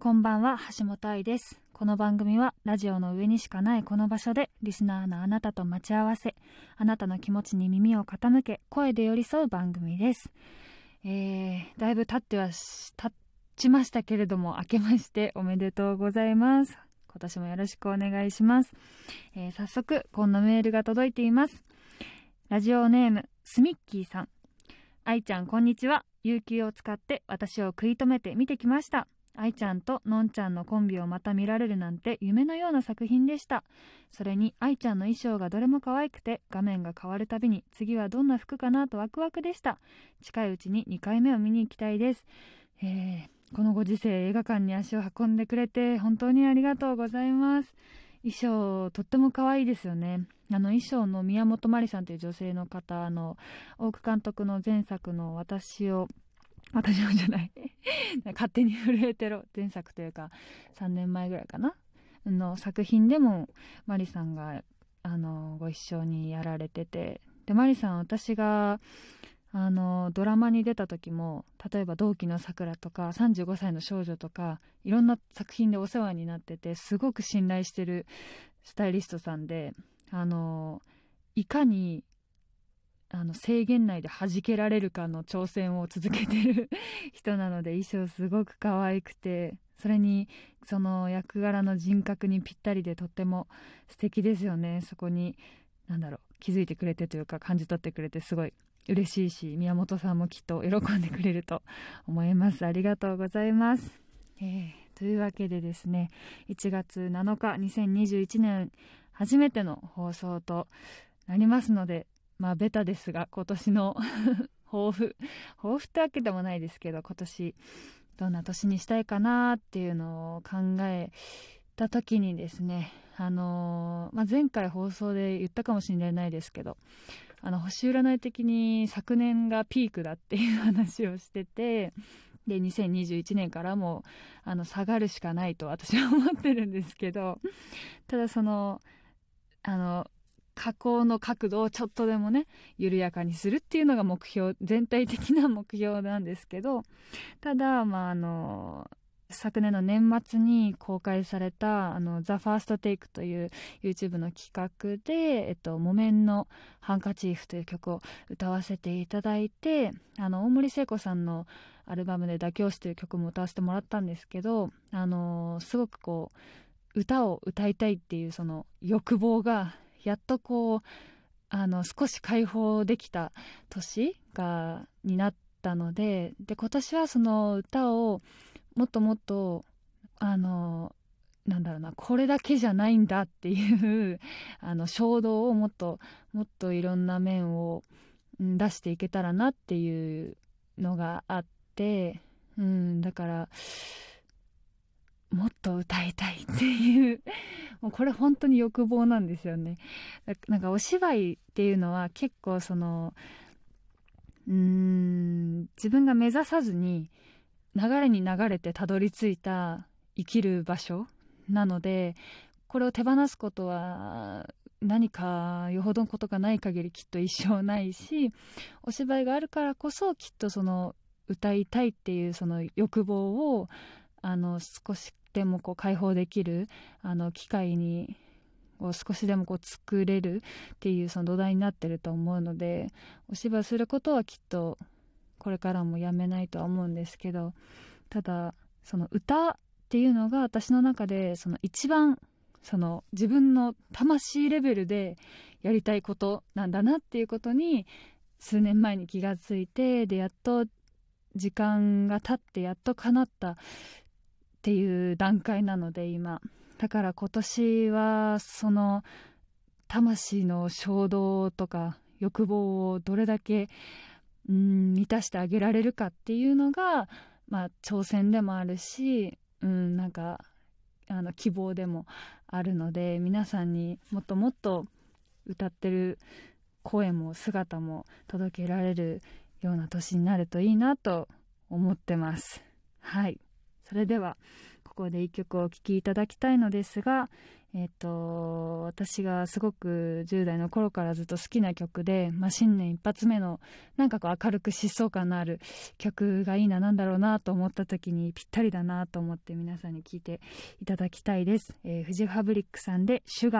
こんばんは橋本愛です。この番組はラジオの上にしかないこの場所でリスナーのあなたと待ち合わせあなたの気持ちに耳を傾け声で寄り添う番組です。えー、だいぶ経っては経ちましたけれども明けましておめでとうございます。今年もよろしくお願いします、えー、早速こんなメールが届いています。ラジオネームスミッキーさん。愛ちゃんこんにちは。有給を使って私を食い止めて見てきました。愛ちゃんとのんちゃんのコンビをまた見られるなんて夢のような作品でした。それに愛ちゃんの衣装がどれも可愛くて画面が変わるたびに次はどんな服かなとワクワクでした。近いうちに2回目を見に行きたいです。えー、このご時世映画館に足を運んでくれて本当にありがとうございます。衣装とっても可愛いですよね。あの衣装の宮本真理さんという女性の方の大久監督の前作の「私を私もじゃない。勝手に震えてろ。前作というか3年前ぐらいかな。の作品でもマリさんがあのご一緒にやられてて。でマリさん私があのドラマに出た時も例えば「同期のさくら」とか「35歳の少女」とかいろんな作品でお世話になっててすごく信頼してるスタイリストさんであのいかにあの制限内で弾けられるかの挑戦を続けてる人なので衣装すごく可愛くてそれにその役柄の人格にぴったりでとっても素敵ですよね。そこに何だろう気づいてくれてというか感じ取ってくれてすごい嬉しいし宮本さんもきっと喜んでくれると思います。ありがとうございます、えー、というわけでですね1月7日2021年初めての放送となりますのでまあベタですが今年の 抱負。抱負ってわけでもないですけど今年どんな年にしたいかなっていうのを考えた時にですねあのー、まあ、前回放送で言ったかもしれないですけどあの星占い的に昨年がピークだっていう話をしててで2021年からもあの下がるしかないと私は思ってるんですけどただそのあの加工の角度をちょっとでもね緩やかにするっていうのが目標全体的な目標なんですけど ただまああの昨年の年末に公開された「あの THEFIRST TAKE」という YouTube の企画で「えっと、木綿のハンカチーフ」という曲を歌わせていただいてあの大森聖子さんのアルバムで「妥協し」という曲も歌わせてもらったんですけどあのすごくこう歌を歌いたいっていうその欲望がやっとこうあの少し解放できた年がになったのでで今年はその歌をもっともっとあのなんだろうなこれだけじゃないんだっていうあの衝動をもっともっといろんな面を出していけたらなっていうのがあって、うん、だからもっと歌いたいっていう。もうこれ本当に欲望なんですよね。なんかお芝居っていうのは結構そのうん自分が目指さずに流れに流れてたどり着いた生きる場所なのでこれを手放すことは何かよほどのことがない限りきっと一生ないしお芝居があるからこそきっとその歌いたいっていうその欲望をあの少しでもこう解放できるあの機会にを少しでもこう作れるっていうその土台になってると思うのでお芝居することはきっとこれからもやめないとは思うんですけどただその歌っていうのが私の中でその一番その自分の魂レベルでやりたいことなんだなっていうことに数年前に気がついてでやっと時間が経ってやっと叶ったっていう段階なので今だから今年はその魂の衝動とか欲望をどれだけうん満たしてあげられるかっていうのが、まあ、挑戦でもあるし、うん、なんかあの希望でもあるので皆さんにもっともっと歌ってる声も姿も届けられるような年になるといいなと思ってます。はいそれではここで一曲お聴きいただきたいのですが、えっ、と私がすごく10代の頃からずっと好きな曲で、まあ、新年一発目のなんかこう明るく疾走感のある曲がいいななんだろうなと思った時にぴったりだなと思って皆さんに聴いていただきたいです、えー、フジファブリックさんで「シュガー。